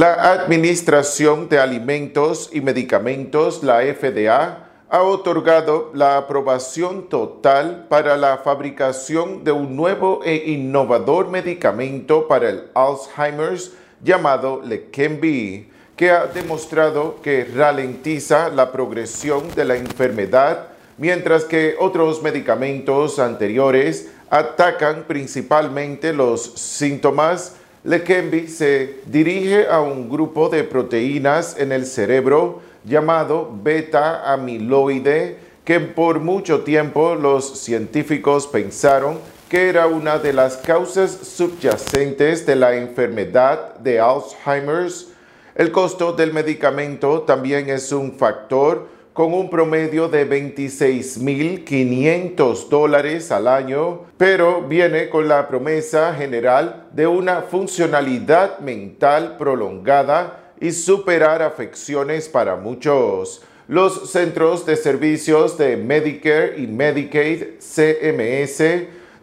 La Administración de Alimentos y Medicamentos, la FDA, ha otorgado la aprobación total para la fabricación de un nuevo e innovador medicamento para el Alzheimer's llamado Leqembi, que ha demostrado que ralentiza la progresión de la enfermedad, mientras que otros medicamentos anteriores atacan principalmente los síntomas Leqembi se dirige a un grupo de proteínas en el cerebro llamado beta amiloide que por mucho tiempo los científicos pensaron que era una de las causas subyacentes de la enfermedad de Alzheimer's. El costo del medicamento también es un factor con un promedio de 26.500 dólares al año, pero viene con la promesa general de una funcionalidad mental prolongada y superar afecciones para muchos. Los centros de servicios de Medicare y Medicaid CMS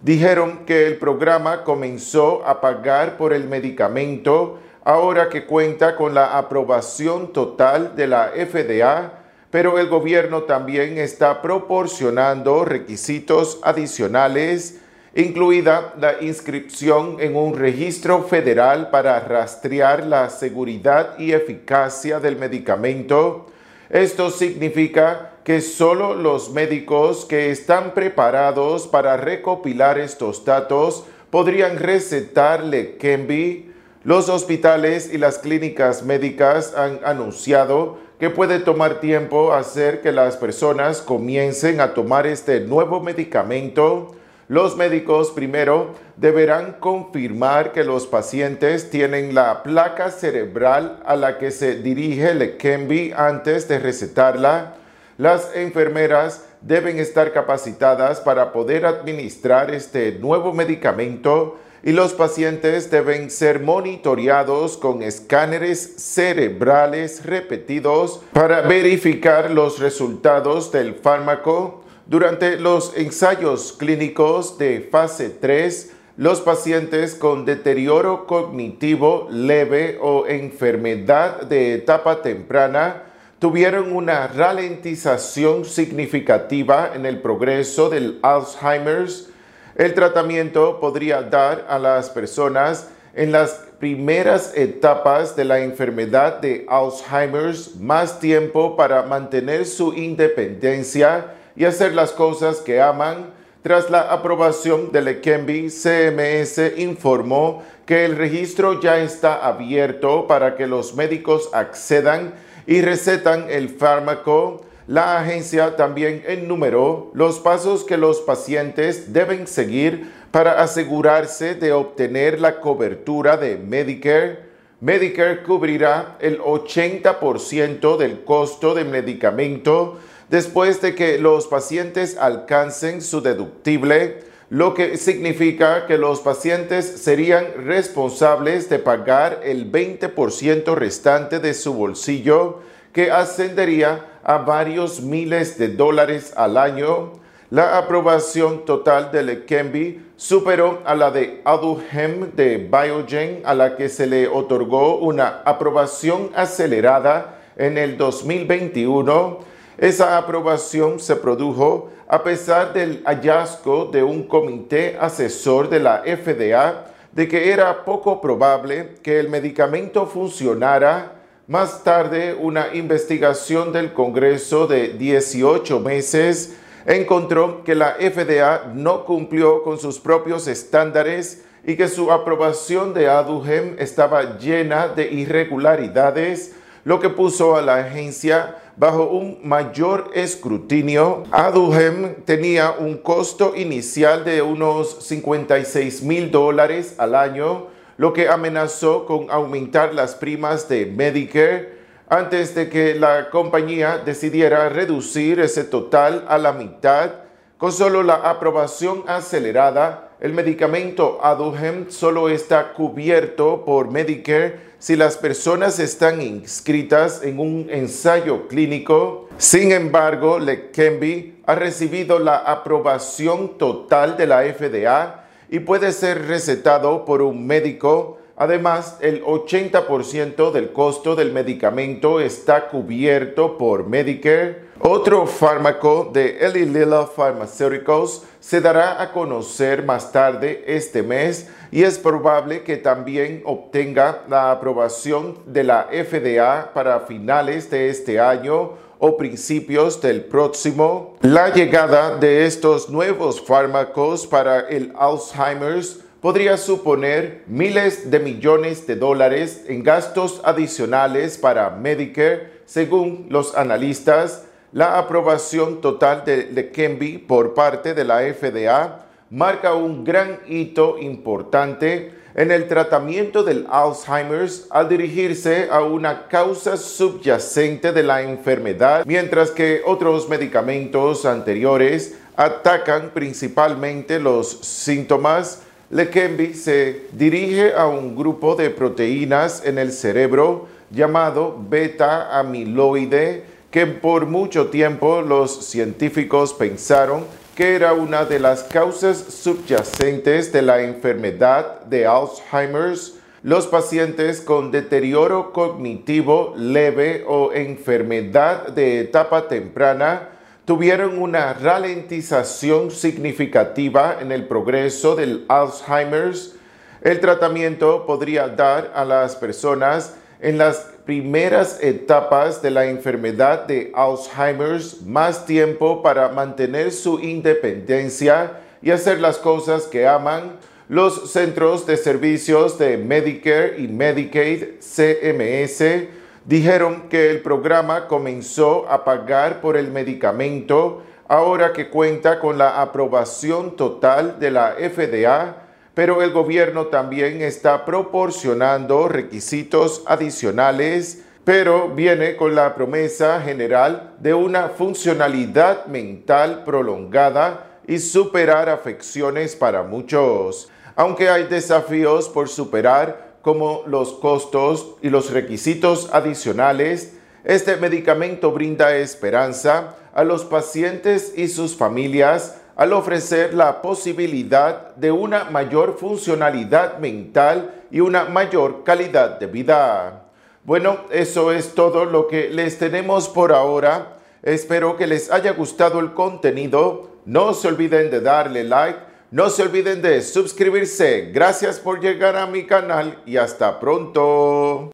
dijeron que el programa comenzó a pagar por el medicamento ahora que cuenta con la aprobación total de la FDA pero el gobierno también está proporcionando requisitos adicionales, incluida la inscripción en un registro federal para rastrear la seguridad y eficacia del medicamento. Esto significa que solo los médicos que están preparados para recopilar estos datos podrían recetarle Kembi. Los hospitales y las clínicas médicas han anunciado que puede tomar tiempo hacer que las personas comiencen a tomar este nuevo medicamento. Los médicos primero deberán confirmar que los pacientes tienen la placa cerebral a la que se dirige Leqembi antes de recetarla. Las enfermeras deben estar capacitadas para poder administrar este nuevo medicamento y los pacientes deben ser monitoreados con escáneres cerebrales repetidos para verificar los resultados del fármaco. Durante los ensayos clínicos de fase 3, los pacientes con deterioro cognitivo leve o enfermedad de etapa temprana tuvieron una ralentización significativa en el progreso del Alzheimer's el tratamiento podría dar a las personas en las primeras etapas de la enfermedad de Alzheimer's más tiempo para mantener su independencia y hacer las cosas que aman. Tras la aprobación del Leqembi, CMS informó que el registro ya está abierto para que los médicos accedan y recetan el fármaco la agencia también enumeró los pasos que los pacientes deben seguir para asegurarse de obtener la cobertura de Medicare. Medicare cubrirá el 80% del costo del medicamento después de que los pacientes alcancen su deductible, lo que significa que los pacientes serían responsables de pagar el 20% restante de su bolsillo, que ascendería a varios miles de dólares al año. La aprobación total de Leqembi superó a la de Aduhem de Biogen, a la que se le otorgó una aprobación acelerada en el 2021. Esa aprobación se produjo a pesar del hallazgo de un comité asesor de la FDA de que era poco probable que el medicamento funcionara más tarde, una investigación del Congreso de 18 meses encontró que la FDA no cumplió con sus propios estándares y que su aprobación de Aduhem estaba llena de irregularidades, lo que puso a la agencia bajo un mayor escrutinio. Aduhem tenía un costo inicial de unos 56 mil dólares al año, lo que amenazó con aumentar las primas de Medicare antes de que la compañía decidiera reducir ese total a la mitad. Con solo la aprobación acelerada, el medicamento Aduhem solo está cubierto por Medicare si las personas están inscritas en un ensayo clínico. Sin embargo, Leqembi ha recibido la aprobación total de la FDA y puede ser recetado por un médico, Además, el 80% del costo del medicamento está cubierto por Medicare. Otro fármaco de Eli Lilly Pharmaceuticals se dará a conocer más tarde este mes y es probable que también obtenga la aprobación de la FDA para finales de este año o principios del próximo. La llegada de estos nuevos fármacos para el Alzheimer's podría suponer miles de millones de dólares en gastos adicionales para Medicare, según los analistas. La aprobación total de Leqembi por parte de la FDA marca un gran hito importante en el tratamiento del Alzheimer's al dirigirse a una causa subyacente de la enfermedad, mientras que otros medicamentos anteriores atacan principalmente los síntomas. Leqembi se dirige a un grupo de proteínas en el cerebro llamado beta amiloide que por mucho tiempo los científicos pensaron que era una de las causas subyacentes de la enfermedad de Alzheimer's. Los pacientes con deterioro cognitivo leve o enfermedad de etapa temprana tuvieron una ralentización significativa en el progreso del Alzheimer's. El tratamiento podría dar a las personas en las primeras etapas de la enfermedad de Alzheimer's más tiempo para mantener su independencia y hacer las cosas que aman. Los centros de servicios de Medicare y Medicaid, CMS, dijeron que el programa comenzó a pagar por el medicamento ahora que cuenta con la aprobación total de la FDA, pero el gobierno también está proporcionando requisitos adicionales, pero viene con la promesa general de una funcionalidad mental prolongada y superar afecciones para muchos. Aunque hay desafíos por superar, como los costos y los requisitos adicionales, este medicamento brinda esperanza a los pacientes y sus familias al ofrecer la posibilidad de una mayor funcionalidad mental y una mayor calidad de vida. Bueno, eso es todo lo que les tenemos por ahora. Espero que les haya gustado el contenido. No se olviden de darle like no se olviden de suscribirse. Gracias por llegar a mi canal y hasta pronto.